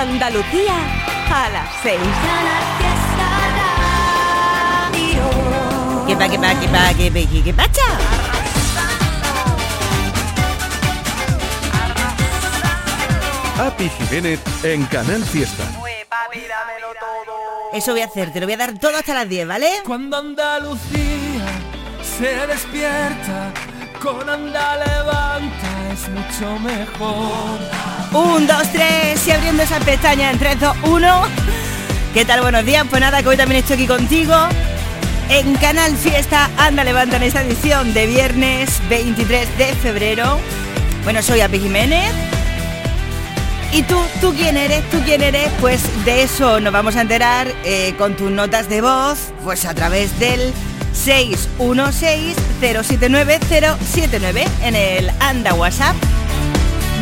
Andalucía a las 6. ¿Qué pa, qué pa, qué pa, qué pa, qué pacha? Api Jiménez en Canal Fiesta. Eso voy a hacer, te lo voy a dar todo hasta las 10, ¿vale? Cuando Andalucía se despierta, con anda levanta es mucho mejor. Un, dos, tres y abriendo esa pestaña en 3, 2, 1. ¿Qué tal? Buenos días. Pues nada, que hoy también estoy aquí contigo. En Canal Fiesta Anda Levanta en esta edición de viernes 23 de febrero. Bueno, soy Api Jiménez. ¿Y tú? ¿Tú quién eres? ¿Tú quién eres? Pues de eso nos vamos a enterar eh, con tus notas de voz, pues a través del 616-079-079 en el Anda WhatsApp.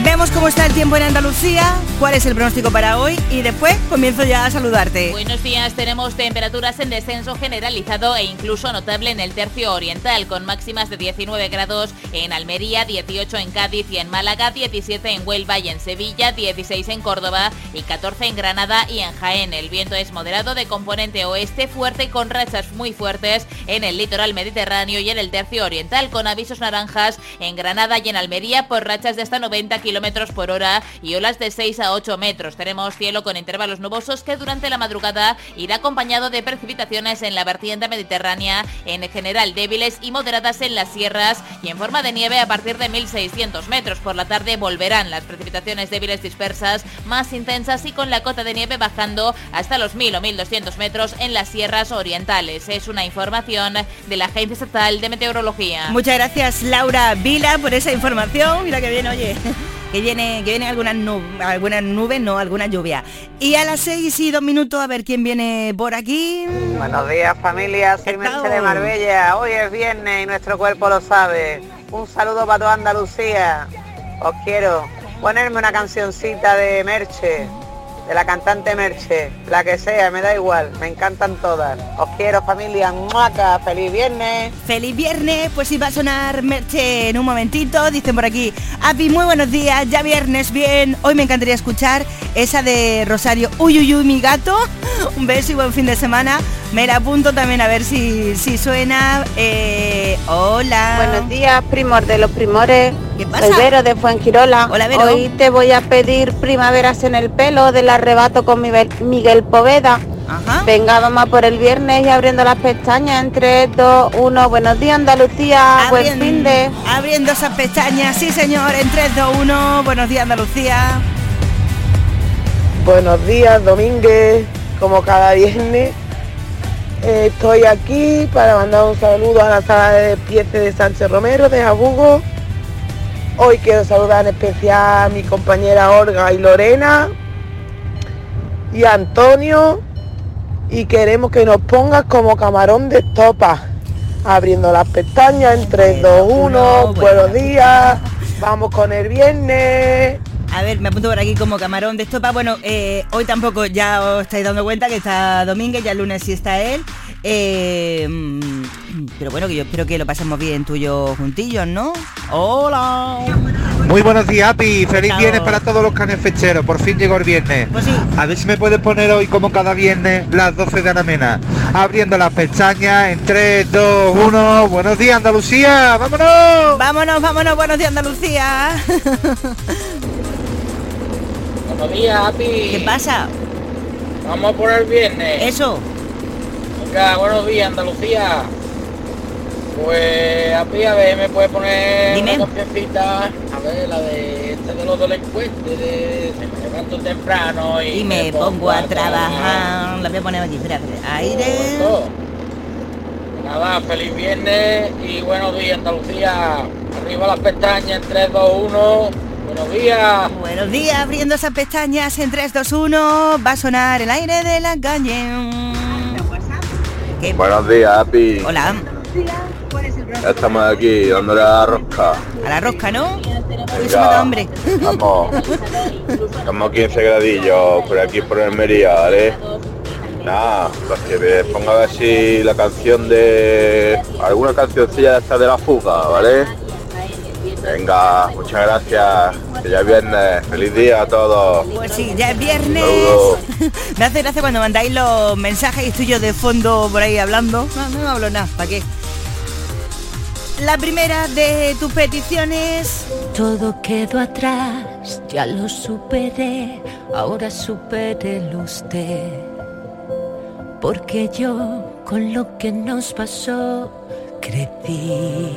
Vemos cómo está el tiempo en Andalucía, cuál es el pronóstico para hoy y después comienzo ya a saludarte. Buenos días, tenemos temperaturas en descenso generalizado e incluso notable en el tercio oriental, con máximas de 19 grados en Almería, 18 en Cádiz y en Málaga, 17 en Huelva y en Sevilla, 16 en Córdoba y 14 en Granada y en Jaén. El viento es moderado de componente oeste, fuerte con rachas muy fuertes en el litoral mediterráneo y en el tercio oriental, con avisos naranjas en Granada y en Almería por rachas de hasta 90 kilómetros por hora y olas de 6 a 8 metros. Tenemos cielo con intervalos nubosos que durante la madrugada irá acompañado de precipitaciones en la vertiente mediterránea, en general débiles y moderadas en las sierras y en forma de nieve a partir de 1600 metros. Por la tarde volverán las precipitaciones débiles dispersas, más intensas y con la cota de nieve bajando hasta los 1000 o 1200 metros en las sierras orientales. Es una información de la Agencia Estatal de Meteorología. Muchas gracias Laura Vila por esa información. Mira que bien, oye. Que viene, que viene algunas nubes, algunas nubes, no, alguna lluvia. Y a las seis y dos minutos a ver quién viene por aquí. Buenos días familia, soy Merche de Marbella. Hoy es viernes y nuestro cuerpo lo sabe. Un saludo para toda Andalucía. Os quiero ponerme una cancioncita de Merche, de la cantante Merche, la que sea, me da igual, me encantan todas. Os quiero familia, muaca, feliz viernes. Feliz viernes, pues sí va a sonar Merche en un momentito, dicen por aquí. Api, muy buenos días, ya viernes, bien. Hoy me encantaría escuchar esa de Rosario, uy, uy, uy, mi gato. Un beso y buen fin de semana. Me la apunto también a ver si, si suena. Eh, hola. Buenos días, primor de los primores. ¿Qué pasa? Soy Vero de Fuengirola. Hola, Vero. Hoy te voy a pedir primaveras en el pelo del arrebato con Miguel, Miguel Poveda. Ajá. Venga, vamos a por el viernes y abriendo las pestañas en 3, 2, 1. Buenos días, Andalucía. Buen Abriendo- fin de... Abriendo esas pestañas, sí señor, en 3, 2, 1. Buenos días Andalucía. Buenos días, Domínguez. Como cada viernes, eh, estoy aquí para mandar un saludo a la sala de despiece de Sánchez Romero, de Jabugo. Hoy quiero saludar en especial a mi compañera Olga y Lorena y Antonio. Y queremos que nos pongas como camarón de estopa. Abriendo las pestañas en 3, 2, 1. Buenos días. Vamos con el viernes. A ver, me apunto por aquí como camarón de estopa. Bueno, eh, hoy tampoco ya os estáis dando cuenta que está Domínguez, ya el lunes sí está él. Eh, mm, pero bueno, que yo espero que lo pasemos bien yo juntillos, ¿no? Hola. Muy buenos días, Api. Feliz Chao. viernes para todos los canes fecheros. Por fin llegó el viernes. Pues sí. A ver si me puedes poner hoy, como cada viernes, las 12 de Ana Mena. Abriendo las pestañas en 3, 2, 1. Buenos días, Andalucía. ¡Vámonos! Vámonos, vámonos, buenos días Andalucía. Buenos días, Api. ¿Qué pasa? Vamos por el viernes. Eso. Venga, buenos días, Andalucía. Pues, Api, a ver, me puede poner Dime. una cancioncita, a ver, la de este de los delincuentes, de se me levanto temprano y, me pongo a trabajar. La voy a poner aquí. Aire. Nada, feliz viernes y buenos días, Andalucía. Arriba las pestañas en 3, 2, 1. Buenos días. Buenos días, abriendo esas pestañas en 3, 2, 1. Va a sonar el aire de la calle. ¿Qué? Buenos días, Api. Hola. Ya estamos aquí dándole a la rosca. A la rosca, ¿no? Uy, se me Venga, da hambre. Vamos. Estamos 15 gradillos por aquí por Almería, ¿vale? Nada, pues que me ponga a ver si la canción de... alguna cancioncilla de esta de la fuga, ¿vale? Venga, muchas gracias. Que ya es viernes. Feliz día a todos. Pues sí, ya es viernes. Me hace gracia cuando mandáis los mensajes y estoy yo de fondo por ahí hablando. No, no hablo nada, ¿para qué? La primera de tus peticiones. Todo quedó atrás, ya lo superé, ahora supérelo usted. Porque yo con lo que nos pasó crecí.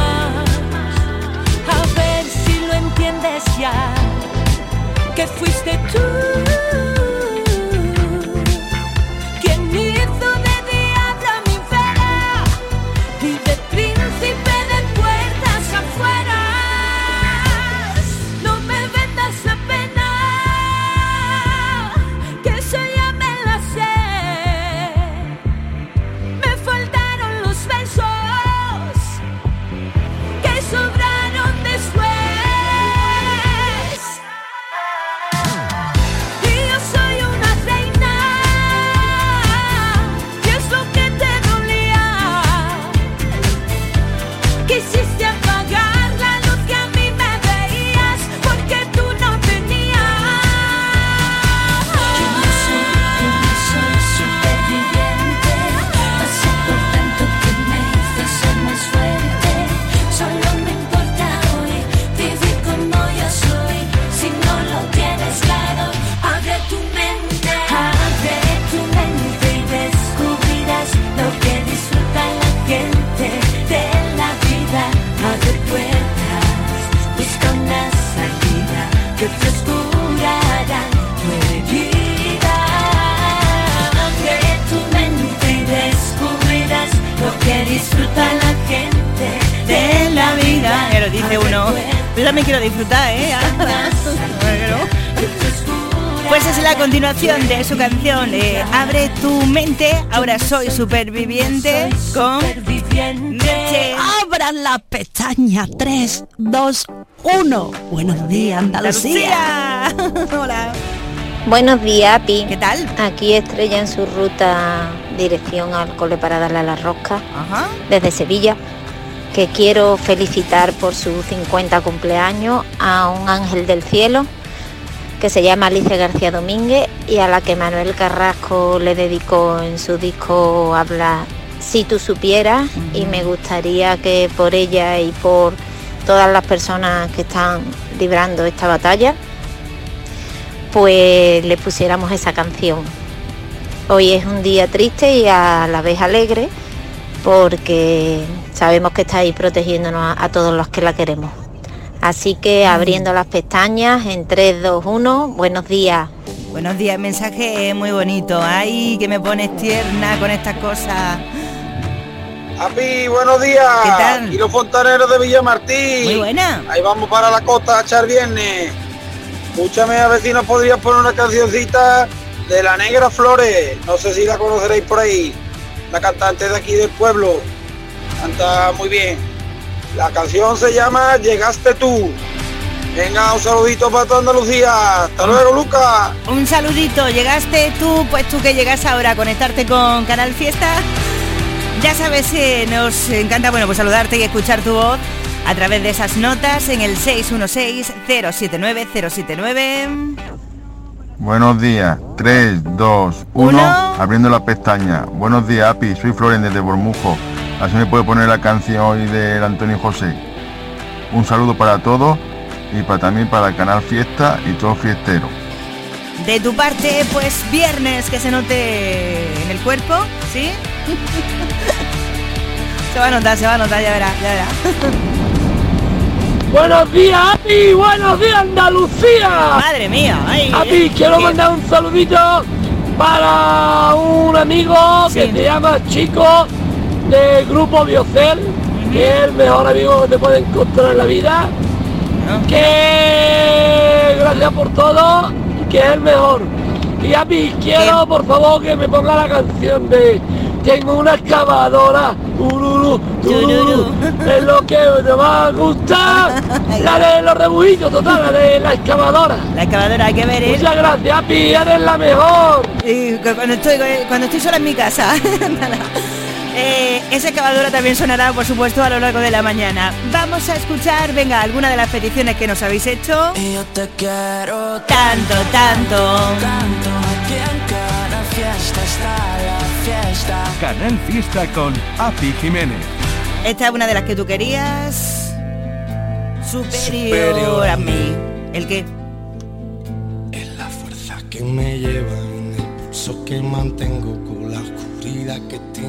Entiendes ya, que fuiste tú. Su canción eh, Abre tu mente, ahora soy superviviente con Meche. Abran las pestañas 3, 2, 1. Buenos días, Andalucía. Hola. Buenos días, Pi. ¿Qué tal? Aquí Estrella en su ruta dirección al cole para darle a la rosca Ajá. desde Sevilla, que quiero felicitar por su 50 cumpleaños a un ángel del cielo que se llama Alicia García Domínguez y a la que Manuel Carrasco le dedicó en su disco Habla Si tú supieras y me gustaría que por ella y por todas las personas que están librando esta batalla, pues le pusiéramos esa canción. Hoy es un día triste y a la vez alegre porque sabemos que está ahí protegiéndonos a, a todos los que la queremos. Así que abriendo las pestañas en 3, 2, 1, buenos días. Buenos días, mensaje muy bonito. Ay, que me pones tierna con estas cosas. Api, buenos días. ¿Qué tal? Y los fontaneros de Villamartín. Muy buena. Ahí vamos para la costa a echar viernes. Escúchame a ver si nos podrías poner una cancioncita de la Negra Flores. No sé si la conoceréis por ahí. La cantante de aquí del pueblo. Canta muy bien. La canción se llama Llegaste tú. Venga, un saludito para toda Andalucía. Hasta luego, Lucas. Un saludito, llegaste tú, pues tú que llegas ahora a conectarte con Canal Fiesta. Ya sabes que nos encanta, bueno, pues saludarte y escuchar tu voz a través de esas notas en el 616-079-079. Buenos días, 3, 2, 1, Uno. abriendo la pestaña. Buenos días, Api, soy Floren desde Bormujo. Así me puede poner la canción hoy del Antonio José. Un saludo para todos y para, también para el canal Fiesta y todo fiestero. De tu parte, pues viernes que se note en el cuerpo, ¿sí? se va a notar, se va a notar, ya verás, ya verás. Buenos días, Api. Buenos días, Andalucía. Madre mía, ay, Api, quiero ¿qué? mandar un saludito para un amigo que se llama Chico del grupo Biocel, que es el mejor amigo que te puede encontrar en la vida. Que gracias por todo y que es el mejor. Y Api, quiero por favor que me ponga la canción de Tengo una excavadora, ururu, tururu, es lo que me va a gustar. La de los rebujitos, total, la de la excavadora. La excavadora, hay que ver, ¿eh? Muchas gracias, Api, eres la mejor. Y cu- cuando estoy, cuando estoy sola en mi casa. Eh, esa excavadora también sonará, por supuesto, a lo largo de la mañana. Vamos a escuchar, venga, alguna de las peticiones que nos habéis hecho. Y yo te quiero tanto, tanto. Tanto aquí en cada fiesta está la fiesta. Canal Fiesta con Api Jiménez. Esta es una de las que tú querías. Superior, Superior a mí. ¿El qué? que me lleva en el pulso que mantengo con la oscuridad que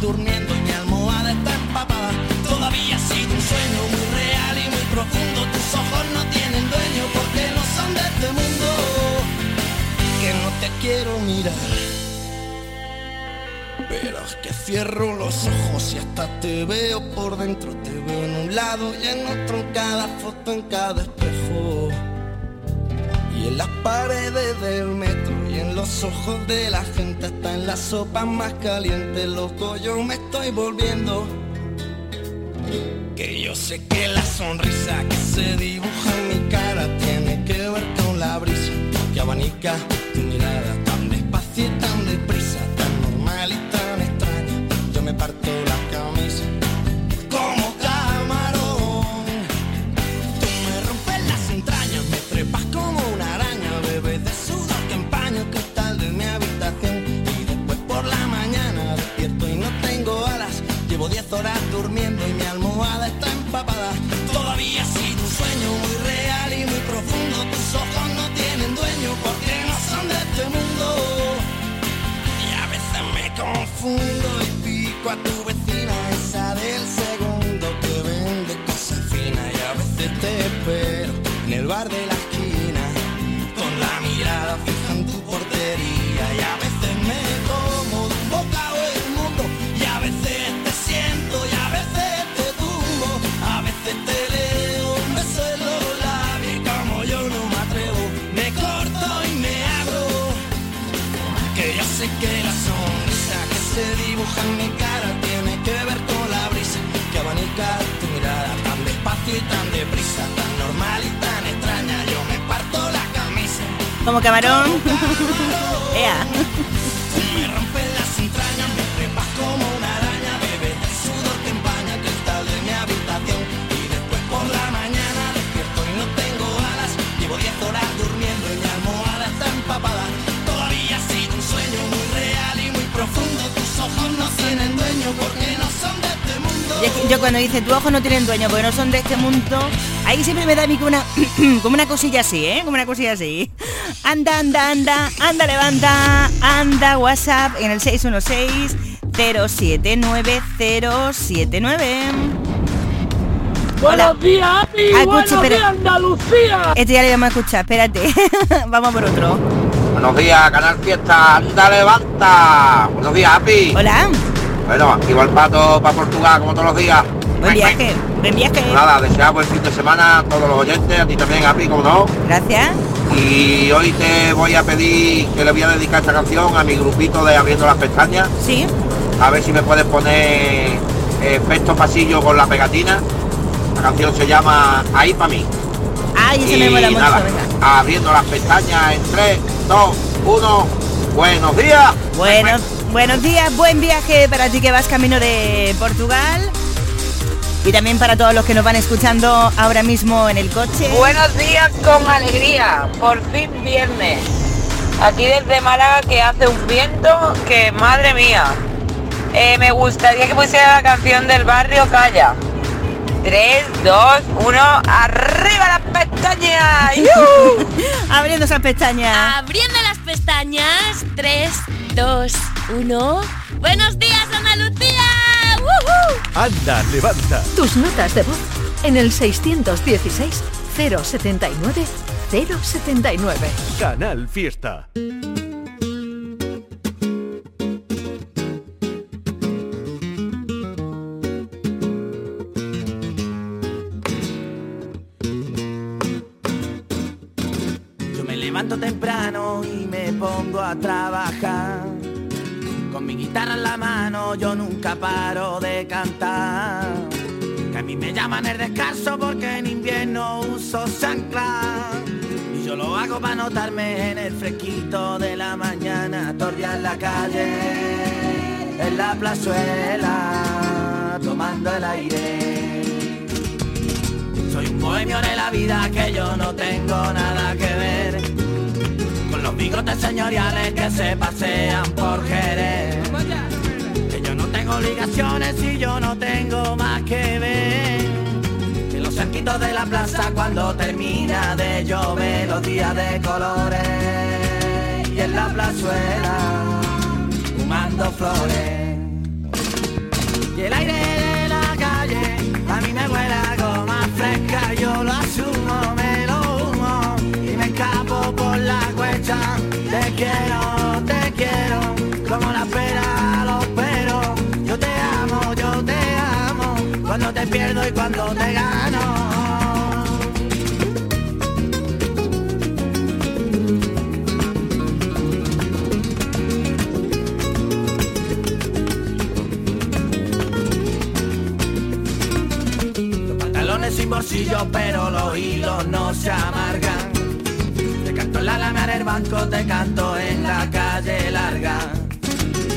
durmiendo mi almohada está empapada. Todavía sigue un sueño muy real y muy profundo. Tus ojos no tienen dueño porque no son de este mundo. Que no te quiero mirar. Pero es que cierro los ojos y hasta te veo por dentro. Te veo en un lado y en otro, en cada foto, en cada espejo. Y en las paredes del metro los ojos de la gente hasta en la sopa más caliente, loco, yo me estoy volviendo. Que yo sé que la sonrisa que se dibuja en mi cara tiene que ver con la brisa que abanica confundo y pico a tu vecina, esa del segundo que vende cosas finas. Y a veces te espero en el bar de la Como camarón. Ea. Yo cuando dice tus ojos no tienen dueño porque no son de este mundo, ahí siempre me da a mí como una, como una cosilla así, ¿eh? Como una cosilla así. Anda, anda, anda, anda, levanta, anda, WhatsApp en el 616 079079. Buenos días, Api. Ah, Buenos escucha, espera. días, Andalucía. Este ya le vamos a escuchar, espérate. vamos por otro. Buenos días, Canal Fiesta, anda, levanta. Buenos días, Api. Hola. Bueno, aquí va el pato para Portugal, como todos los días. Buen viaje, buen viaje. Nada, deseamos el fin de semana a todos los oyentes, a ti también, Api, como no. Gracias. Y hoy te voy a pedir que le voy a dedicar esta canción a mi grupito de Abriendo las Pestañas. Sí. A ver si me puedes poner efecto pasillo con la pegatina. La canción se llama Ahí para mí. Ay, ese me mola mucho, nada, venga. abriendo las pestañas en 3, 2, 1. Buenos días. Buenos, buenos días, buen viaje para ti que vas camino de Portugal. Y también para todos los que nos van escuchando ahora mismo en el coche. Buenos días con alegría, por fin viernes. Aquí desde Málaga que hace un viento que madre mía. Eh, me gustaría que pusiera la canción del barrio Calla. 3, 2, 1, arriba las pestañas. Abriendo esas pestañas. Abriendo las pestañas. 3, 2, 1. Buenos días. Anda, levanta. Tus notas de voz en el 616 079 079. Canal Fiesta. Nunca de cantar. Que a mí me llaman el descanso porque en invierno uso chancla. Y yo lo hago para notarme en el fresquito de la mañana. Torrear la calle, en la plazuela, tomando el aire. Soy un bohemio de la vida que yo no tengo nada que ver Con los bigotes señoriales que se pasean por Jerez obligaciones y yo no tengo más que ver Que los cerquitos de la plaza cuando termina de llover Los días de colores y en la plazuela fumando flores y el aire de la calle a mí me huele a goma fresca, yo lo asumo, me lo humo y me escapo por la cuesta. Te quiero, pierdo y cuando te gano. Pantalones sin bolsillo, pero los hilos no se amargan. Te canto en la alameda del banco, te canto en la calle larga.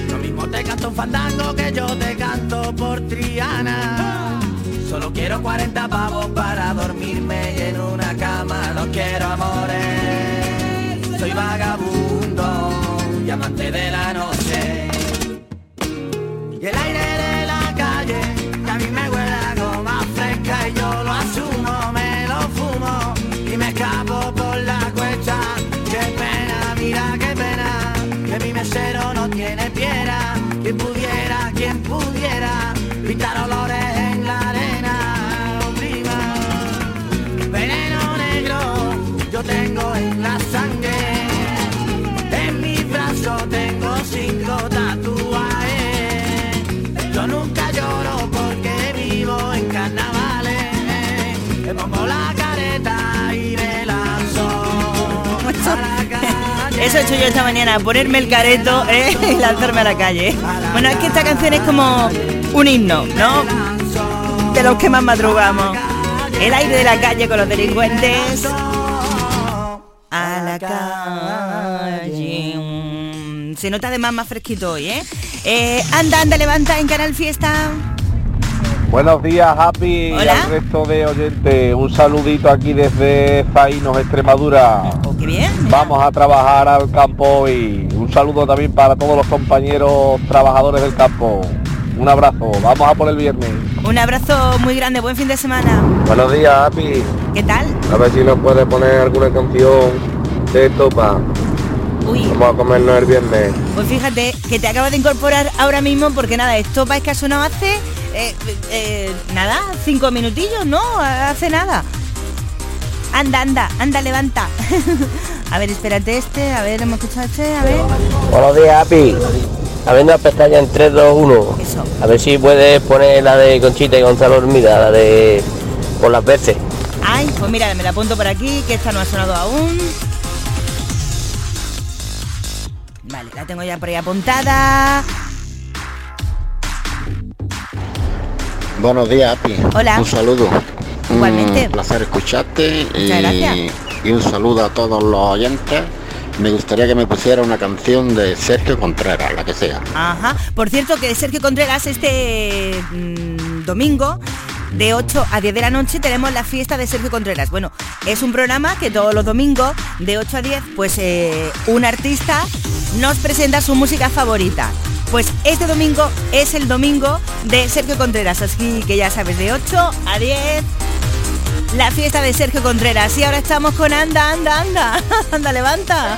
Lo mismo te canto un fandango que yo te canto por Triana. Quiero 40 pavos para dormirme y en una cama no quiero amores. Soy vagabundo y amante de la noche. Y el aire de la calle, que a mí me huele a goma fresca y yo lo asumo, me lo fumo y me escapo por la cuesta. Qué pena, mira qué pena, que mi mesero no tiene piedra. Quien pudiera, quien pudiera, Eso he hecho yo esta mañana, ponerme el careto ¿eh? y lanzarme a la calle. Bueno, es que esta canción es como un himno, ¿no? De los que más madrugamos. El aire de la calle con los delincuentes. A la calle. Mm, Se nota además más fresquito hoy, ¿eh? Eh, anda, anda, levanta en Canal Fiesta. Buenos días, Happy, y al resto de oyentes. Un saludito aquí desde Zainos, Extremadura. Qué bien. Vamos a trabajar al campo y un saludo también para todos los compañeros trabajadores del campo. Un abrazo, vamos a por el viernes. Un abrazo muy grande, buen fin de semana. Buenos días, Api. ¿Qué tal? A ver si nos puede poner alguna canción de Topa. Uy, Vamos a comernos el viernes. pues fíjate que te acabas de incorporar ahora mismo porque nada, esto es que ha sonado hace eh, eh, nada, cinco minutillos, ¿no? Hace nada. Anda, anda, anda, levanta. a ver, espérate este, a ver, hemos escuchado este, a ver. Buenos días, Api. Abriendo la pestaña en 3, 2, 1. A ver si puedes poner la de Conchita y Gonzalo Hormida, la de por las veces. Ay, pues mira, me la apunto por aquí, que esta no ha sonado aún. Vale, la tengo ya por ahí apuntada. Buenos días, Api. Hola. Un saludo. Igualmente. Un placer escucharte Muchas gracias. y, y un saludo a todos los oyentes. Me gustaría que me pusiera una canción de Sergio Contreras, la que sea. Ajá. Por cierto, que Sergio Contreras este mm, domingo de 8 a 10 de la noche tenemos la fiesta de Sergio Contreras. Bueno, es un programa que todos los domingos de 8 a 10 pues eh, un artista nos presenta su música favorita. Pues este domingo es el domingo de Sergio Contreras, así que ya sabes, de 8 a 10 la fiesta de Sergio Contreras. Y ahora estamos con Anda, Anda, Anda. Anda, levanta.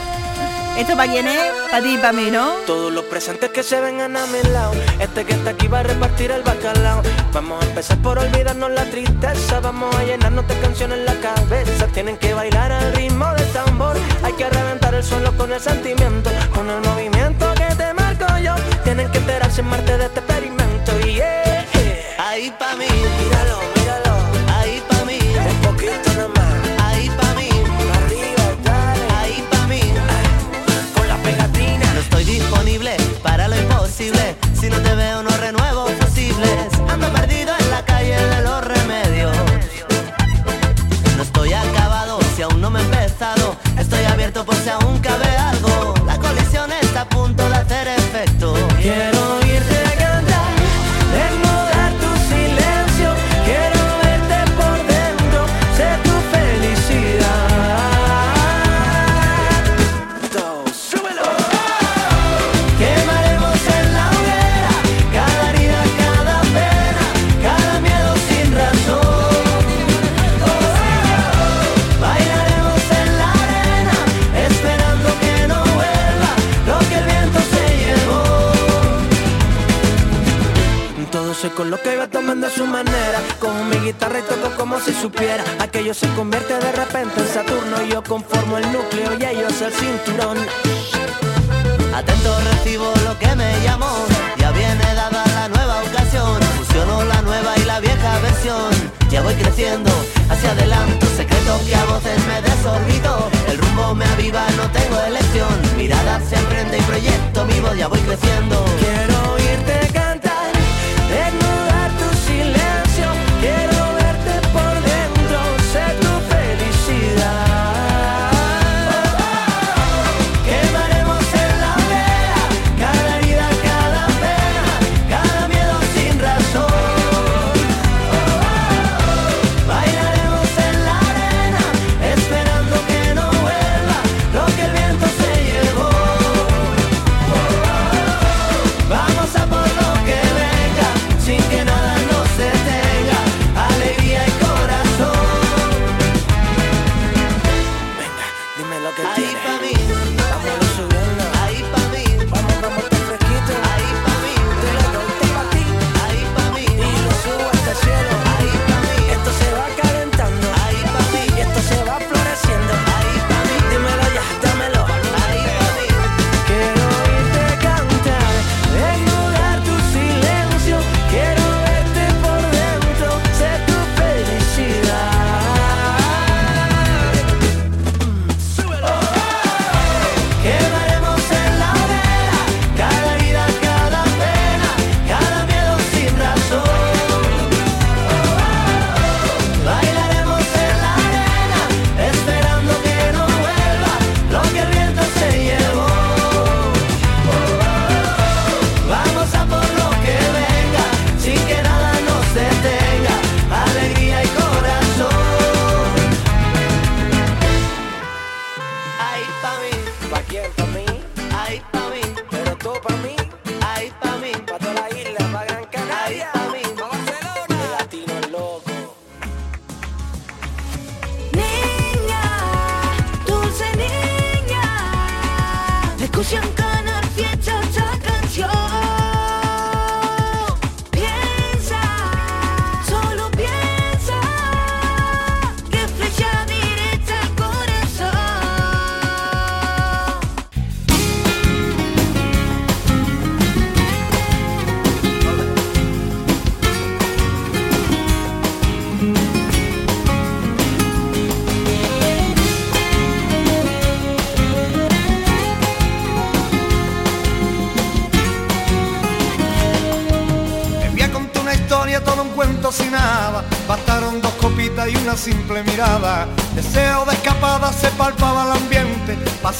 ¿Esto para quién es? Para ti y para mí, ¿no? Todos los presentes que se vengan a mi lado Este que está aquí va a repartir el bacalao Vamos a empezar por olvidarnos la tristeza Vamos a llenarnos de canciones en la cabeza Tienen que bailar al ritmo del tambor Hay que reventar el suelo con el sentimiento Con el movimiento que te marco yo Tienen que enterarse en Marte de este experimento Y yeah, yeah. Ahí pa' mí, por si aún cabe algo. La colisión está a punto de hacer efecto. Creciendo.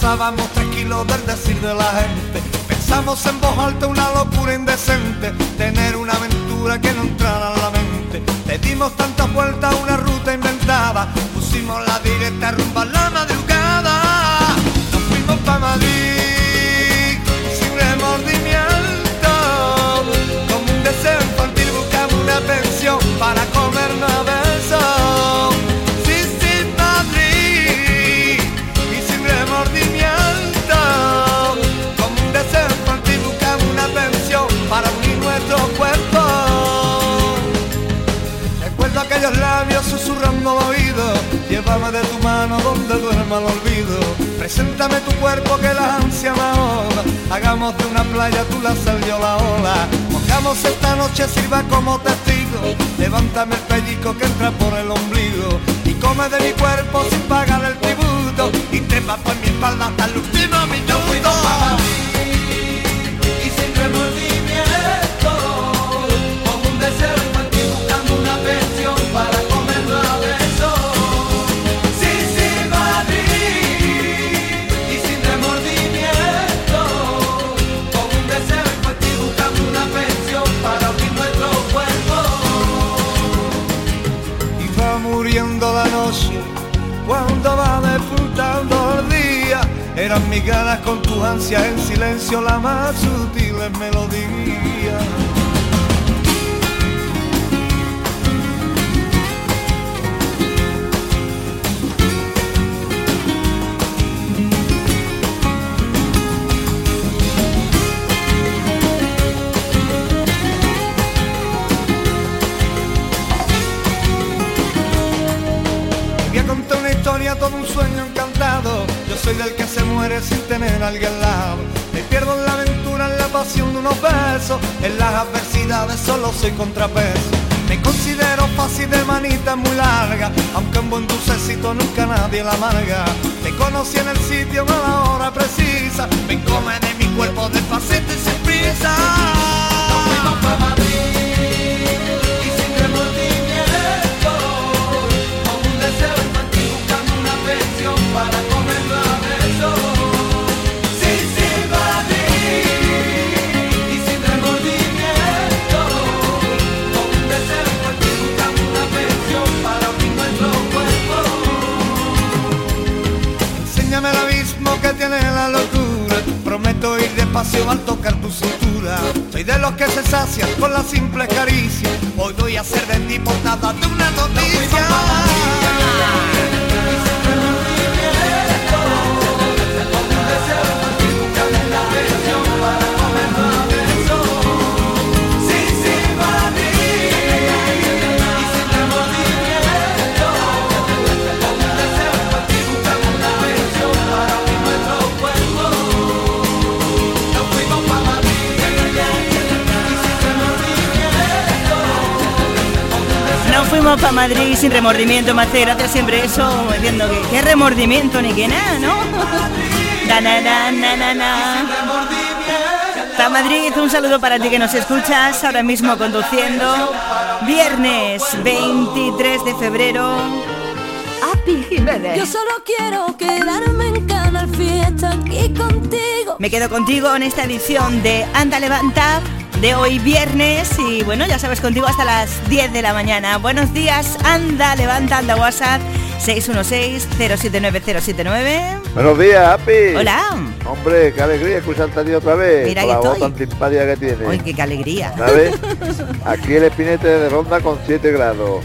Pasábamos tranquilos del decir de la gente. Pensamos en voz alta una locura indecente. Tener una aventura que no entrara en la mente. Le dimos tantas vueltas a una ruta inventada. Pusimos la directa rumba la madrugada. De tu mano donde duerma el olvido. Preséntame tu cuerpo que la ansia me ahoga. Hagamos de una playa tú la sal yo la ola. Pongamos esta noche sirva como testigo. Levántame el pellico que entra por el ombligo. Y come de mi cuerpo sin pagar el tributo. Y trepa por mi espalda hasta el último minuto mis ganas con tus ansias en silencio la más sutil melodía. Voy a contar una historia, todo un sueño soy del que se muere sin tener alguien al lado. Me pierdo en la aventura, en la pasión de unos besos. En las adversidades solo soy contrapeso. Me considero fácil de manita muy larga, aunque en buen dulcecito nunca nadie la amarga. Te conocí en el sitio a la hora precisa. Me come de mi cuerpo despacito y sin prisa. Tiene la locura. Prometo ir despacio al tocar tu cintura. Soy de los que se sacian con la simple caricia. Hoy voy a ser de ti portada de una noticia. Fuimos para Madrid sin remordimiento, me hace gracia siempre eso, diciendo que qué remordimiento ni que nada, ¿no? Na, na, na, na, na, na. Pa' Madrid, un saludo para ti que nos escuchas ahora mismo conduciendo. Viernes 23 de febrero. Api Jiménez. Yo solo quiero quedarme en Canal Fiesta aquí contigo. Me quedo contigo en esta edición de Anda Levanta de hoy viernes y bueno, ya sabes contigo hasta las 10 de la mañana. Buenos días, Anda Levanta, anda WhatsApp 616-079-079. Buenos días, Api. Hola. Hombre, qué alegría escucharte a ti otra vez. Mira con la voz tan simpática que tienes. Uy, qué, qué alegría. ¿Sabes? Aquí el espinete de ronda con 7 grados.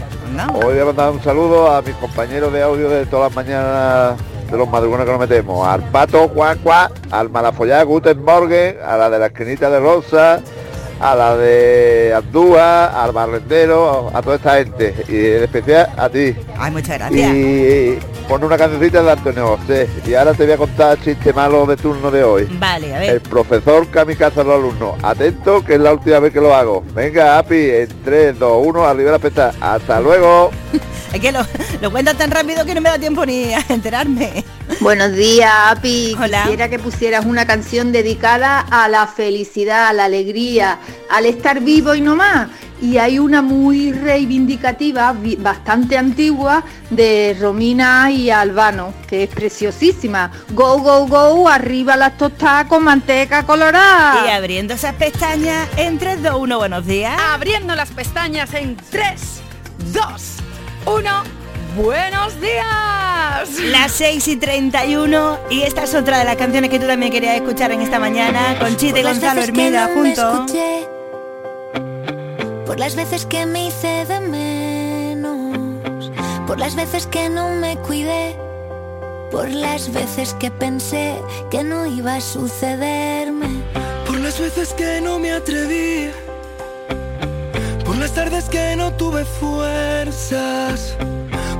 Hoy voy a mandar un saludo a mis compañeros de audio de todas las mañanas de los madrugones que nos metemos. Al pato Juan Juan, al Malafollá Guten Morgen, a la de la esquinita de Rosa, a la de Andúa, al barrendero, a toda esta gente. Y en especial a ti. Ay, muchas gracias. Y pone una cancioncita de Antonio José. Y ahora te voy a contar el chiste malo de turno de hoy. Vale, a El ver. profesor kamikaze a los alumnos. Atento, que es la última vez que lo hago. Venga, Api, en 3, 2, 1, arriba la pesta. Hasta luego. Es que lo, lo cuentas tan rápido que no me da tiempo ni a enterarme. Buenos días, Api. Quisiera que pusieras una canción dedicada a la felicidad, a la alegría, al estar vivo y no más. y hay una muy reivindicativa, vi- bastante antigua, de Romina y Albano, que es preciosísima. Go, go, go, arriba las tostadas con manteca colorada. Y abriendo esas pestañas en 3, 2, 1, buenos días. Abriendo las pestañas en 3, 2, 1. Buenos días. Las 6 y 31 y esta es otra de las canciones que tú también querías escuchar en esta mañana con Chita y Por las Gonzalo veces que Hermida no me juntos. escuché, por las veces que me hice de menos, por las veces que no me cuidé, por las veces que pensé que no iba a sucederme. Por las veces que no me atreví, por las tardes que no tuve fuerzas,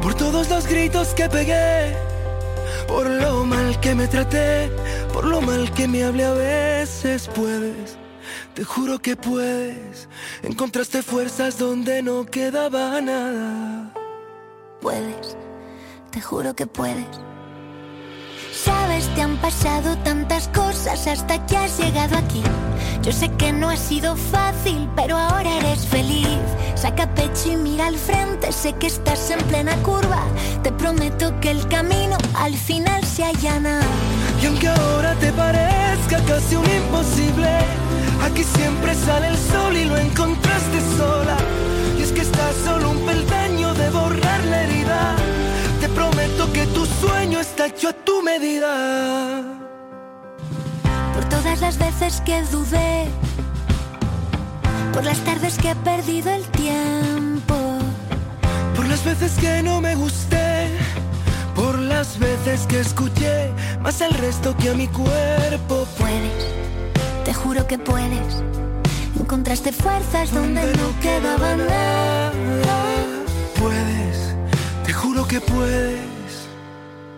por todos los gritos que pegué, por lo mal que me traté, por lo mal que me hablé a veces. Puedes, te juro que puedes, encontraste fuerzas donde no quedaba nada. Puedes, te juro que puedes. Sabes, te han pasado tantas cosas hasta que has llegado aquí. Yo sé que no ha sido fácil, pero ahora eres feliz. Saca pecho y mira al frente, sé que estás en plena curva. Te prometo que el camino al final se allana. Y aunque ahora te parezca casi un imposible, aquí siempre sale el sol y lo encontraste sola. Y es que estás solo un peldaño de borrar la herida. Te prometo que tu sueño está hecho a tu medida. Por todas las veces que dudé, por las tardes que he perdido el tiempo. Por las veces que no me gusté, por las veces que escuché más al resto que a mi cuerpo. Puedes, te juro que puedes. Encontraste fuerzas donde no quedaba nada. Puedes, te juro que puedes.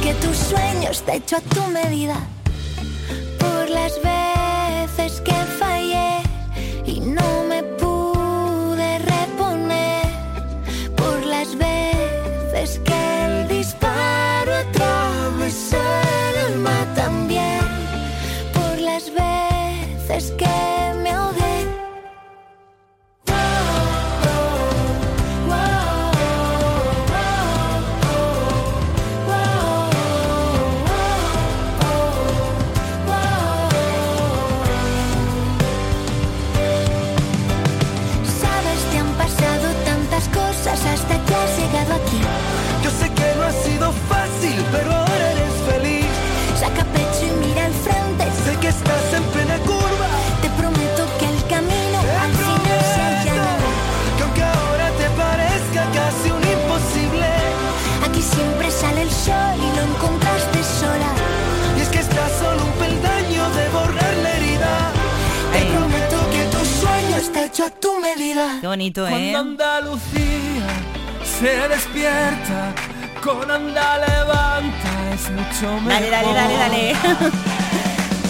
que tu sueño está hecho a tu medida. Por las veces que fallé y no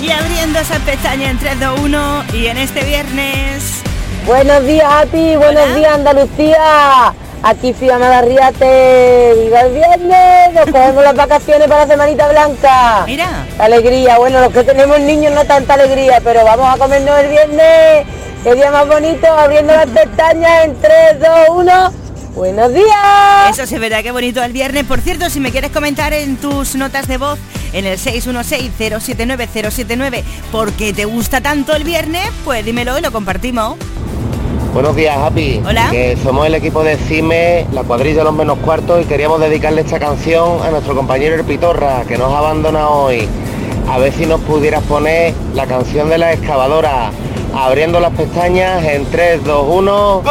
y abriendo esa pestaña en 3, 2, 1 y en este viernes... Buenos días, Happy. Buenos días, Andalucía. Aquí Fia Madarriate. ¡Viva el viernes! Nos cogemos las vacaciones para la Semanita Blanca. Mira. Alegría. Bueno, los que tenemos niños no tanta alegría, pero vamos a comernos el viernes. ¡Qué día más bonito! Abriendo las pestañas en 3, 2, 1. ¡Buenos días! Eso sí, verdad, qué bonito el viernes. Por cierto, si me quieres comentar en tus notas de voz en el 616-079-079 porque te gusta tanto el viernes, pues dímelo y lo compartimos. Buenos días, Happy. Hola. Que somos el equipo de CIME, la cuadrilla de los menos cuartos, y queríamos dedicarle esta canción a nuestro compañero El Pitorra, que nos ha abandonado hoy. A ver si nos pudieras poner la canción de la excavadora, abriendo las pestañas en 3, 2, 1.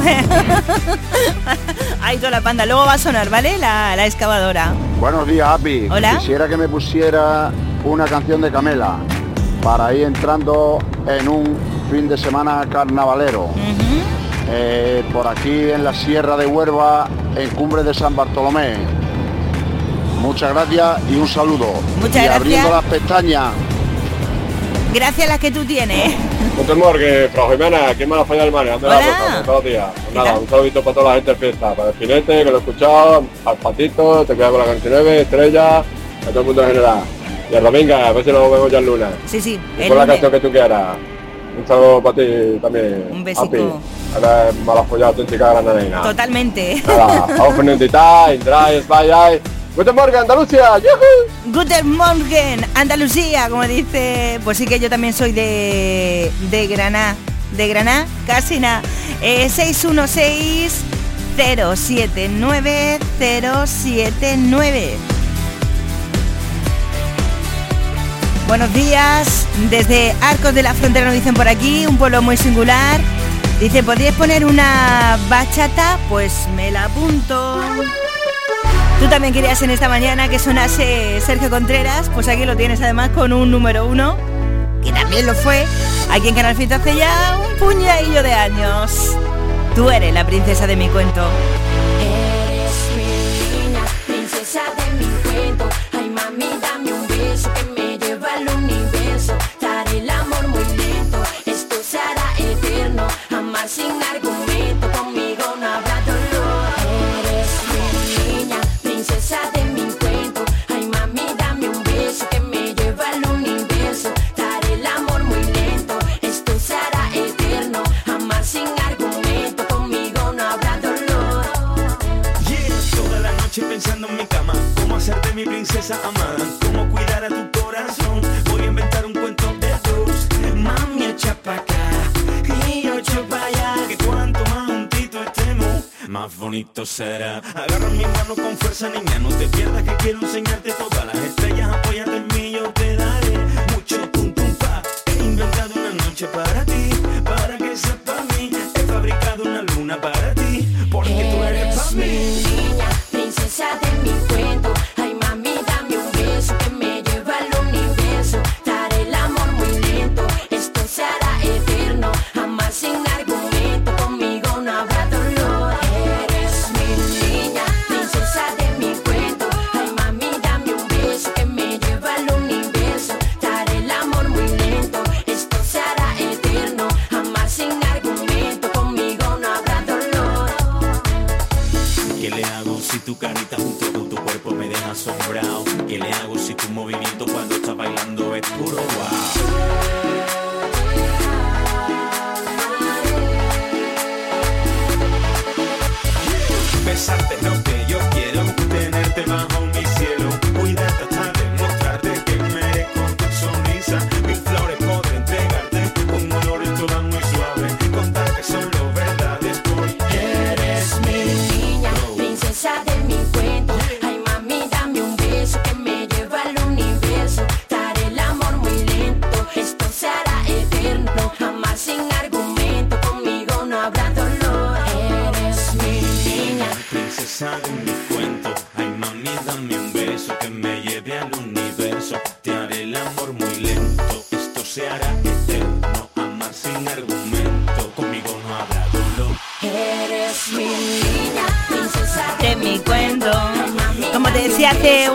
Ahí toda la banda. Luego va a sonar, ¿vale? La, la excavadora. Buenos días, Api. Hola. Quisiera que me pusiera una canción de Camela para ir entrando en un fin de semana carnavalero. eh, por aquí en la Sierra de Huerva, en Cumbre de San Bartolomé. Muchas gracias y un saludo. Muchas y abriendo las pestañas. Gracias a las que tú tienes. Guten Morgen, Frau Jimena, ¿quién me la falla del mar? ¿Dónde la Hola. cosa? Todos los días. Pues nada, un saludito para toda la gente de fiesta, para el jinete, que lo he escuchado, al patito, te quedas con la 29, estrella, a todo el mundo en general. Y a Dominga, a ver si nos vemos ya el lunes. Sí, sí. Y con la canción que tú quieras. Un saludo para ti también. Un besito. Ahora mala follada auténtica granadina. Totalmente. Auf Fernandita, in drei, zwei, ein. Guten Morgen, Andalucía. Guten Morgen, Andalucía, como dice, pues sí que yo también soy de, de Granada, de Granada, casi nada. Eh, 616 079 079. Buenos días, desde Arcos de la Frontera nos dicen por aquí, un pueblo muy singular. Dice, ¿podríais poner una bachata? Pues me la apunto. Tú también querías en esta mañana que sonase Sergio Contreras, pues aquí lo tienes además con un número uno, que también lo fue, aquí en Canal Fiesta hace ya un puñadillo de años. Tú eres la princesa de mi cuento. Eres será. Agarra mi mano con fuerza, niña, no te pierdas que quiero enseñarte todas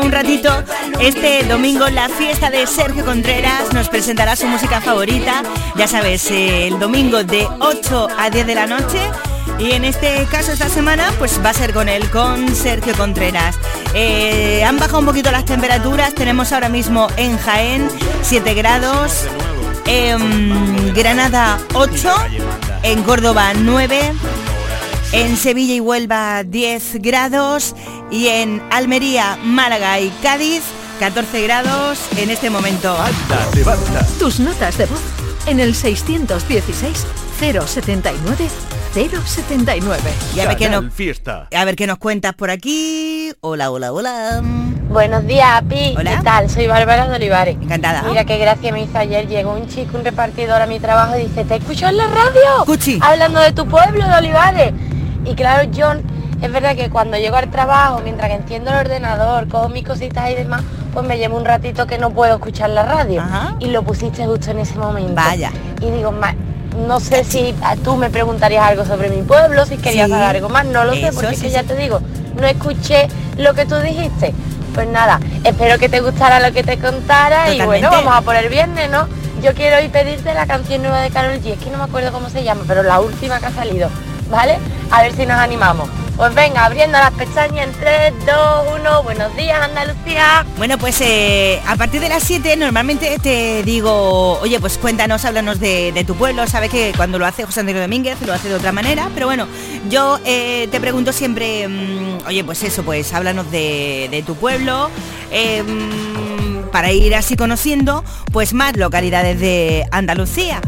un ratito, este domingo la fiesta de Sergio Contreras nos presentará su música favorita, ya sabes, el domingo de 8 a 10 de la noche. Y en este caso esta semana pues va a ser con él, con Sergio Contreras. Eh, han bajado un poquito las temperaturas, tenemos ahora mismo en Jaén 7 grados, en Granada 8, en Córdoba 9, en Sevilla y Huelva 10 grados y en Almería, Málaga y Cádiz 14 grados en este momento. Tus notas de voz en el 616 079 079. Y a ver qué nos, Fiesta. a ver qué nos cuentas por aquí. Hola, hola, hola. Buenos días, Api. Hola. ¿Qué tal? Soy Bárbara de Olivares. Encantada. Mira qué gracia me hizo ayer. Llegó un chico, un repartidor a mi trabajo y dice, ¿te escucho en la radio? Hablando de tu pueblo, de Olivares. Y claro, John, es verdad que cuando llego al trabajo, mientras que enciendo el ordenador, cojo mis cositas y demás, pues me llevo un ratito que no puedo escuchar la radio. Y lo pusiste justo en ese momento. Vaya. Y digo, "Ma- no sé si a- tú me preguntarías algo sobre mi pueblo, si querías Sí, saber algo más, no lo sé, porque es sí, que ya te digo, no escuché lo que tú dijiste. Pues nada, espero que te gustara lo que te contara y bueno, vamos a por el viernes, ¿no? Yo quiero hoy pedirte la canción nueva de Carol G, es que no me acuerdo cómo se llama, pero la última que ha salido, ¿vale? A ver si nos animamos. Pues venga, abriendo las pestañas en 3, 2, 1, buenos días Andalucía. Bueno, pues eh, a partir de las 7 normalmente te digo, oye, pues cuéntanos, háblanos de, tu pueblo. Sabes que cuando lo hace José Antonio Domínguez lo hace de otra manera, pero bueno, yo eh, te pregunto siempre, mm, oye, pues eso, pues háblanos de, tu pueblo. mm, para ir así conociendo pues más localidades de Andalucía.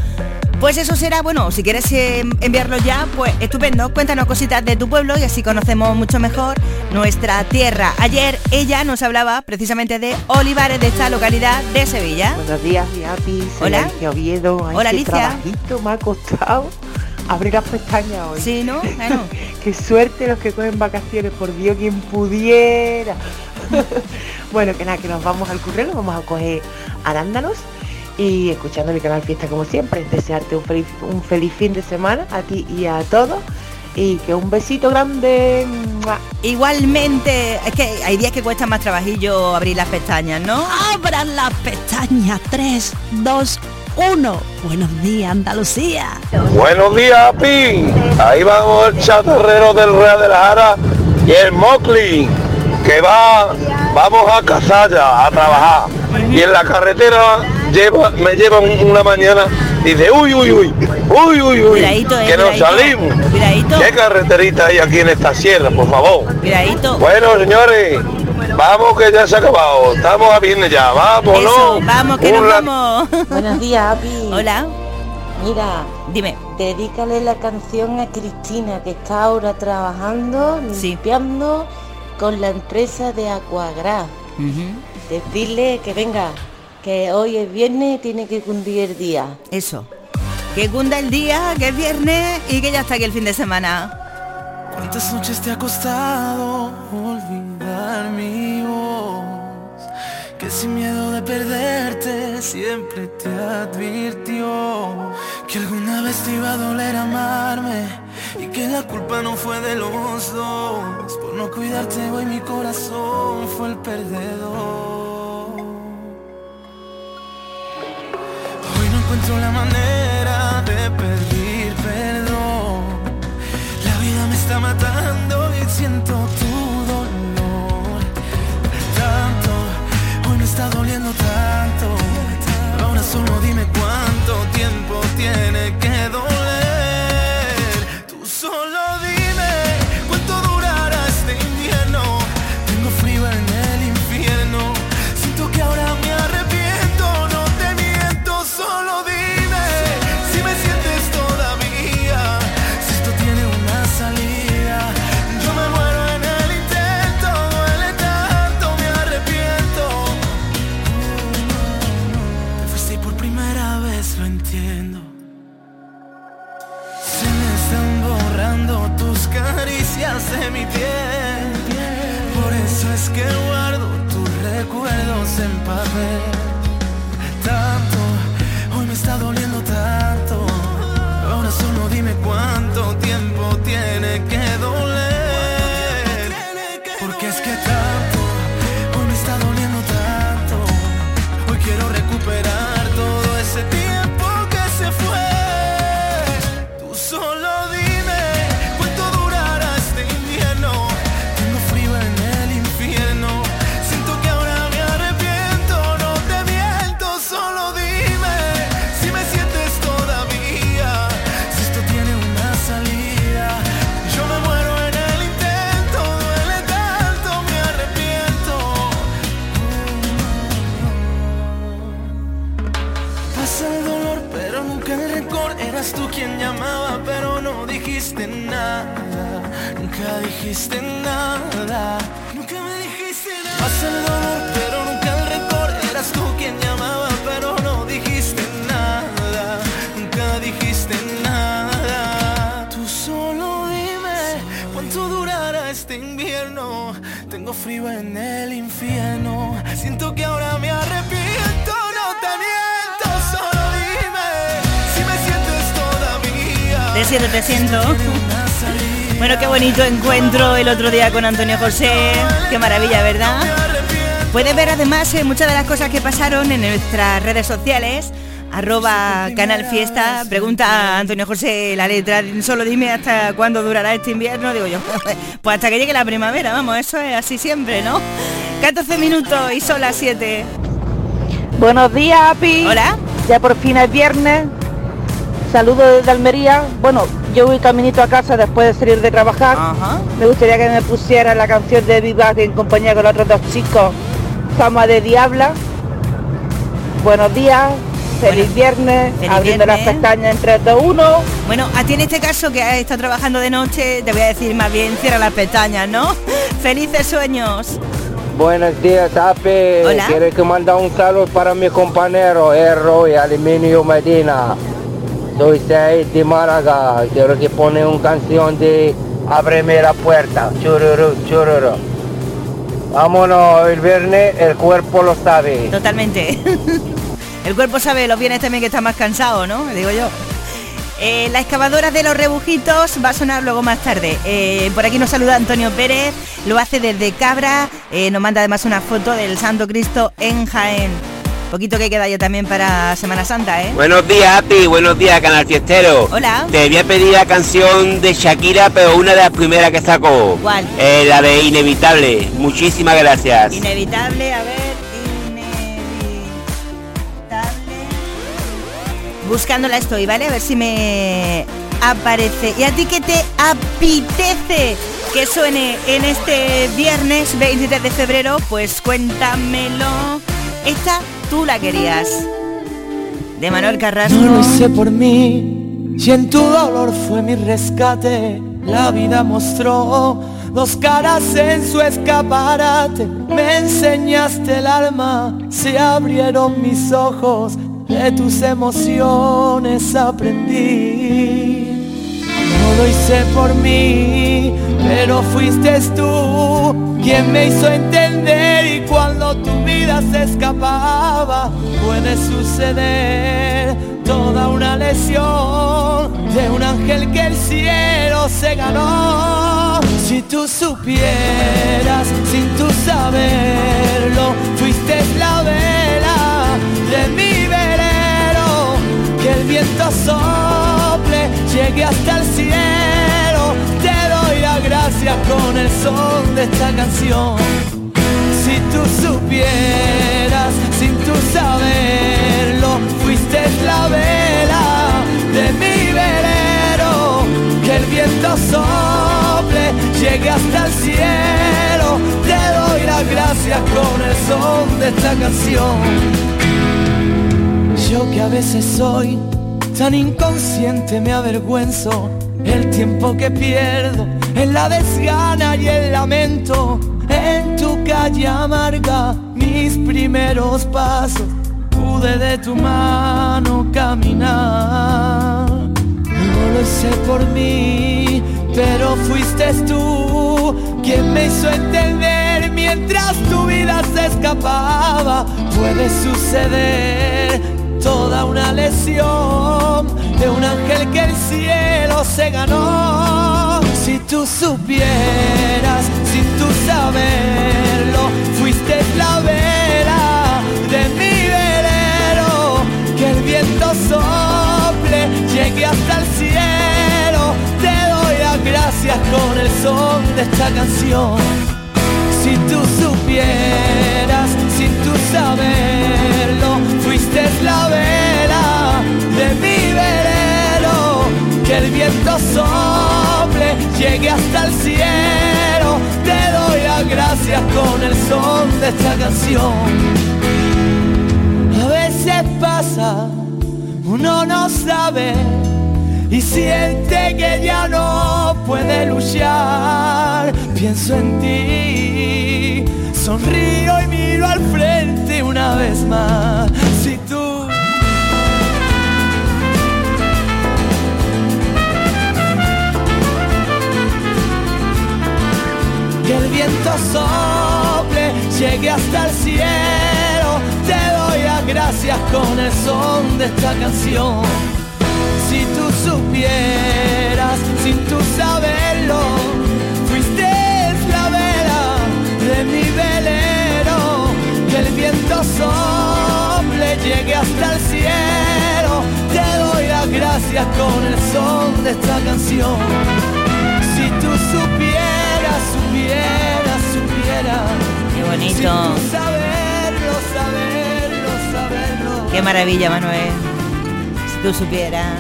Pues eso será, bueno, si quieres eh, enviarlo ya, pues estupendo. Cuéntanos cositas de tu pueblo y así conocemos mucho mejor nuestra tierra. Ayer ella nos hablaba precisamente de Olivares, de esta localidad de Sevilla. Buenos días, Yapi. Hola. Alicia Oviedo. Ay, Hola, qué Alicia. trabajito me ha costado abrir las pestañas hoy. Sí, ¿no? Bueno. qué suerte los que cogen vacaciones, por Dios, quien pudiera. bueno, que nada, que nos vamos al currero, vamos a coger arándanos y escuchando mi canal Fiesta como siempre. Desearte un feliz, un feliz fin de semana a ti y a todos. Y que un besito grande. ¡mua! Igualmente, es que hay días que cuesta más trabajillo abrir las pestañas, ¿no? Abran las pestañas 3, 2, 1. Buenos días, Andalucía. Buenos días, Pi. Ahí vamos el chatarrero del Real de la Jara y el Mocli, que va, vamos a Cazalla a trabajar. Y en la carretera lleva, me lleva un- una mañana y dice, uy, uy, uy, uy, uy, uy, Cuidadito, eh, que nos salimos. Cuidadito. ¿Qué carreterita hay aquí en esta sierra, por favor? Cuidadito. Bueno, señores, vamos que ya se ha acabado. Estamos a viernes ya, vamos, Eso, ¿no? vamos, que Un nos vamos. Buenos días, Api. Hola. Mira, dime. Dedícale la canción a Cristina que está ahora trabajando, limpiando con la empresa de Aquagras. Decirle que venga, que hoy es viernes y tiene que cundir el día. Eso. Que cunda el día, que es viernes y que ya está aquí el fin de semana. ¿Cuántas noches te ha costado olvidar mi voz? Que sin miedo de perderte siempre te advirtió Que alguna vez te iba a doler amarme Y que la culpa no fue de los dos Por no cuidarte hoy mi corazón fue el perdedor encuentro la manera de pedir perdón. La vida me está matando y siento tu dolor. Tanto, hoy me está doliendo tanto. Ahora solo dime cuánto tiempo tiene que doler mi. Por eso es que guardo tus recuerdos en papel. El otro día con Antonio José. Qué maravilla, ¿verdad? Puedes ver además eh, muchas de las cosas que pasaron en nuestras redes sociales. Arroba Canal Fiesta. Pregunta a Antonio José la letra. Solo dime hasta cuándo durará este invierno. Digo yo, pues hasta que llegue la primavera. Vamos, eso es así siempre, ¿no? 14 minutos y son las 7. Buenos días, Api. Hola. Ya por fin es viernes. Saludos desde Almería. Bueno, yo voy caminito a casa después de salir de trabajar. Me gustaría que me pusiera la canción de Viva en compañía con los otros dos chicos. Fama de Diabla. Buenos días. Feliz viernes. feliz abriendo viernes. las pestañas en 3, 2, 1. Bueno, a ti en este caso que has estado trabajando de noche, te voy a decir más bien, cierra las pestañas, ¿no? Felices sueños. Buenos días, Ape. Quiero que manda un saludo para mi compañero Erro y Aluminio Medina. Said de Málaga. Quiero que pone una canción de Ábreme la puerta. Chururu, chururu. Vámonos, el viernes el cuerpo lo sabe. Totalmente. El cuerpo sabe los viernes también que está más cansado, ¿no? Digo yo. Eh, la excavadora de los rebujitos va a sonar luego más tarde. Eh, por aquí nos saluda Antonio Pérez, lo hace desde Cabra, eh, nos manda además una foto del Santo Cristo en Jaén. Poquito que queda ya también para Semana Santa, ¿eh? Buenos días, Api. Buenos días, Canal Fiestero. Hola. Te voy a pedir la canción de Shakira, pero una de las primeras que sacó. ¿Cuál? Eh, la de Inevitable. Muchísimas gracias. Inevitable, a ver, inevitable. Buscándola estoy, ¿vale? A ver si me aparece. ¿Y a ti qué te apetece que suene en este viernes 23 de febrero? Pues cuéntamelo. Esta tú la querías. De Manuel Carrasco. No lo hice por mí, y en tu dolor fue mi rescate. La vida mostró dos caras en su escaparate. Me enseñaste el alma, se abrieron mis ojos, de tus emociones aprendí. No lo hice por mí, pero fuiste tú quien me hizo entender y cuando tu vida se escapaba puede suceder toda una lesión de un ángel que el cielo se ganó. Si tú supieras, sin tú saberlo, fuiste la vela de mi velero, que el viento sople, llegue hasta el cielo, gracias con el son de esta canción. Si tú supieras, sin tú saberlo, fuiste la vela de mi velero, que el viento sople, llegue hasta el cielo, te doy las gracias con el son de esta canción. Yo que a veces soy tan inconsciente me avergüenzo el tiempo que pierdo en la desgana y el lamento en tu calle amarga mis primeros pasos pude de tu mano caminar no lo hice por mí pero fuiste tú quien me hizo entender mientras tu vida se escapaba puede suceder toda una lesión de un ángel que el cielo se ganó. Si tú supieras, sin tú saberlo, fuiste la vela de mi velero, que el viento sople, llegue hasta el cielo, te doy las gracias con el son de esta canción. Si tú supieras, sin tú saberlo, fuiste la vela de mi velero, que el viento sople, llegue hasta el cielo, te doy las gracias con el son de esta canción. A veces pasa, uno no sabe y siente que ya no puede luchar. Pienso en ti, sonrío y miro al frente una vez más. Si tú llegue hasta el cielo, te doy las gracias con el son de esta canción. Si tú supieras, sin tú saberlo, fuiste la vela de mi velero, que el viento sople, llegue hasta el cielo. Te doy las gracias con el son de esta canción. Si tú supieras, supieras, supieras. Bonito. Saberlo, saberlo, saberlo. Qué maravilla, Manuel. Si tú supieras.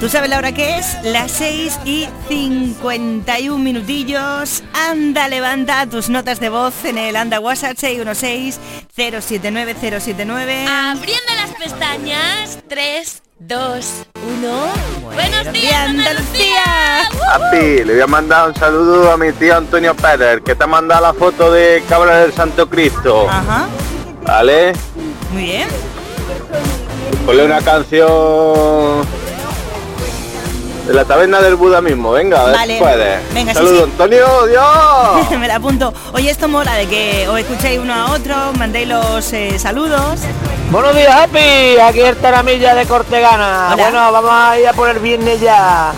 ¿Tú sabes la hora que es? Las 6 y 51 minutillos. Anda, levanta tus notas de voz en el Anda WhatsApp 616-079-079. Abriendo las pestañas. 3, 2, 1. Buenos días, Andalucía. Papi, le voy a mandar un saludo a mi tío Antonio Pérez, que te ha mandado la foto de Cabra del Santo Cristo. Ajá. ¿Vale? Muy bien. Ponle una canción de la taberna del Buda mismo, venga, a ver Vale. si. Venga, sí, Saludo, sí. Antonio, Dios. Me la apunto. Oye, esto mola de que os escuchéis uno a otro, mandéis los eh, saludos. Buenos días, Happy. Aquí el Taramilla de Cortegana. Hola. Bueno, vamos a ir a por el viernes ya.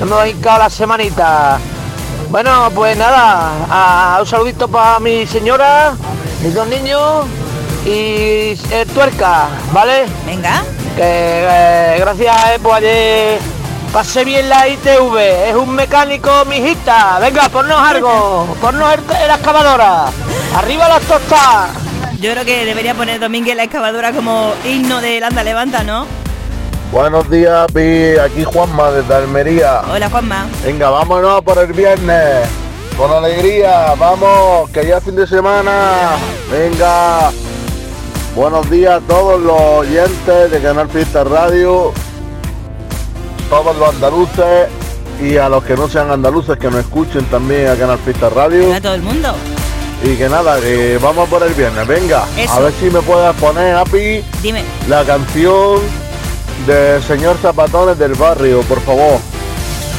Hemos hincado la semanita. Bueno, pues nada, a- un saludito para mi señora, mis dos niños y el tuerca, ¿vale? Venga. Que eh, gracias, eh, pues ayer pasé bien la ITV. Es un mecánico, mijita. Venga, ponnos algo. Ponnos el- la excavadora. Arriba las tostadas. Yo creo que debería poner Domínguez la excavadora como himno del Anda Levanta, ¿no? Buenos días, Pi. Aquí Juanma desde Almería. Hola, Juanma. Venga, vámonos por el viernes. Con alegría, vamos, que ya es fin de semana. Venga. Buenos días a todos los oyentes de Canal Fiesta Radio, todos los andaluces y a los que no sean andaluces que nos escuchen también a Canal Fiesta Radio. A todo el mundo. Y que nada, que vamos por el viernes, venga. Eso. A ver si me puedes poner, Happy, Dime. la canción de Señor Zapatones del Barrio, por favor.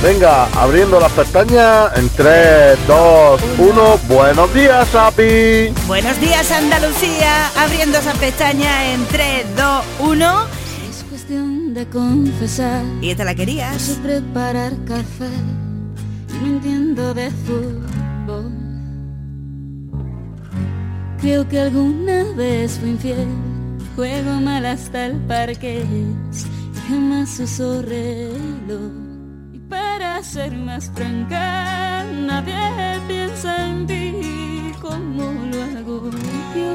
Venga, abriendo las pestañas en 3, 2, 1. Buenos días, Happy. Buenos días, Andalucía. Abriendo esa pestaña en 3, 2, 1. De confesar. Y esta la querías. No sé preparar café. No entiendo de fútbol. Creo que alguna vez fui infiel. Juego mal hasta el parque. Y jamás uso reloj. Y para ser más franca, nadie piensa en ti como lo hago yo.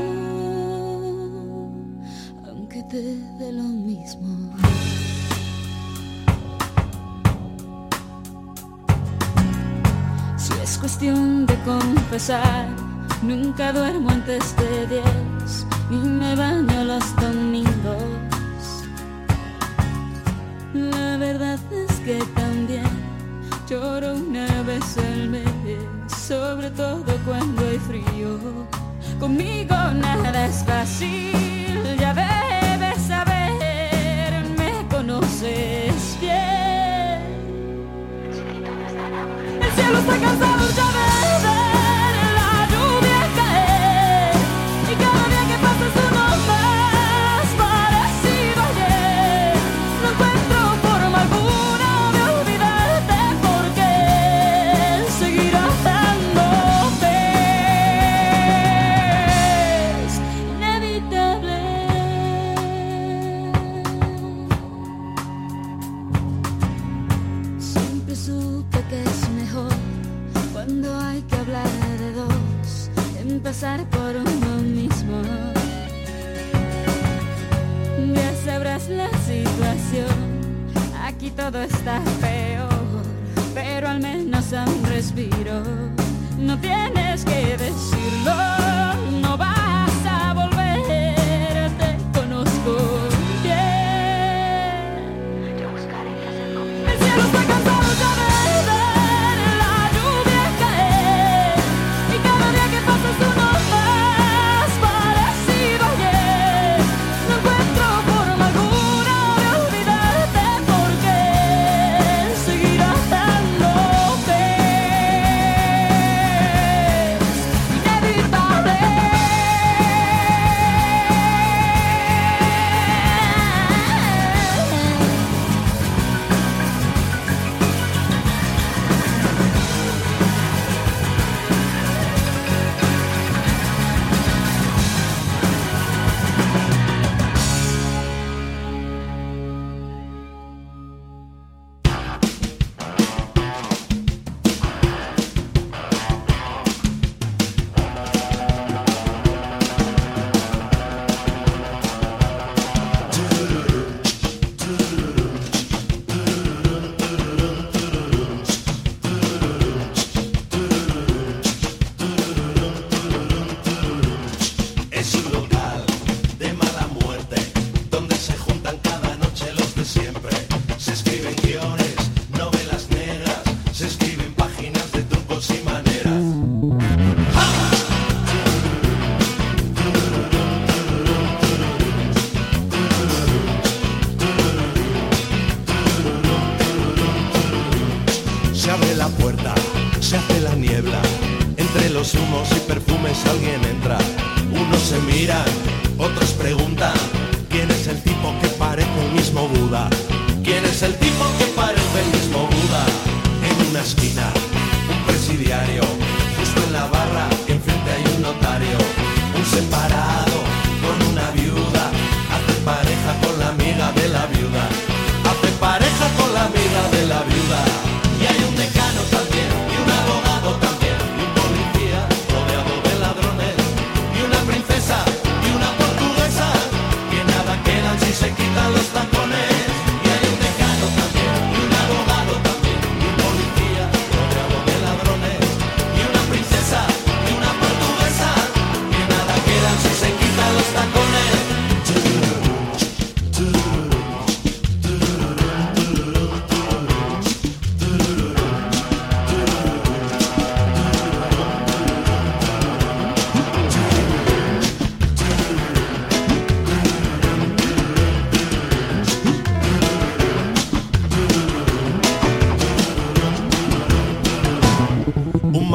Aunque te dé lo mismo. Si es cuestión de confesar, nunca duermo antes de 10 y me baño los domingos. La verdad es que también lloro una vez al mes, sobre todo cuando hay frío. Conmigo nada es fácil, ya debes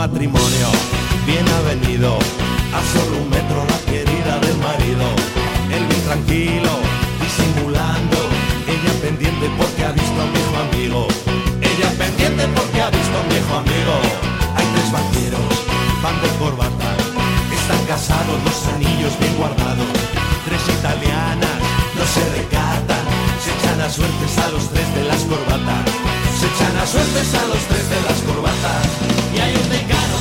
matrimonio. Bien avenido, a solo un metro la querida del marido, él bien tranquilo, disimulando, ella pendiente porque ha visto a un viejo amigo, ella pendiente porque ha visto a un viejo amigo, hay tres banqueros, van de corbata, están casados, los anillos bien guardados, tres italianas, no se recatan, se echan a suertes a los tres de las corbatas, echan a suertes a los tres de las corbatas, y hay un decano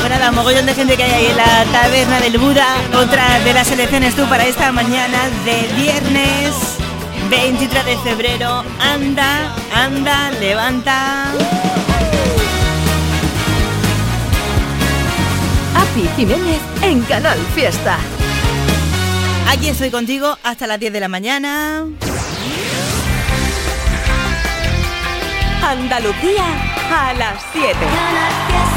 Bueno, la mogollón de gente que hay ahí en la taberna del Buda. Otra de las elecciones tú para esta mañana de viernes 23 de febrero. Anda, anda, levanta. Api Jiménez en Canal Fiesta. Aquí estoy contigo hasta las 10 de la mañana. Andalucía a las 7.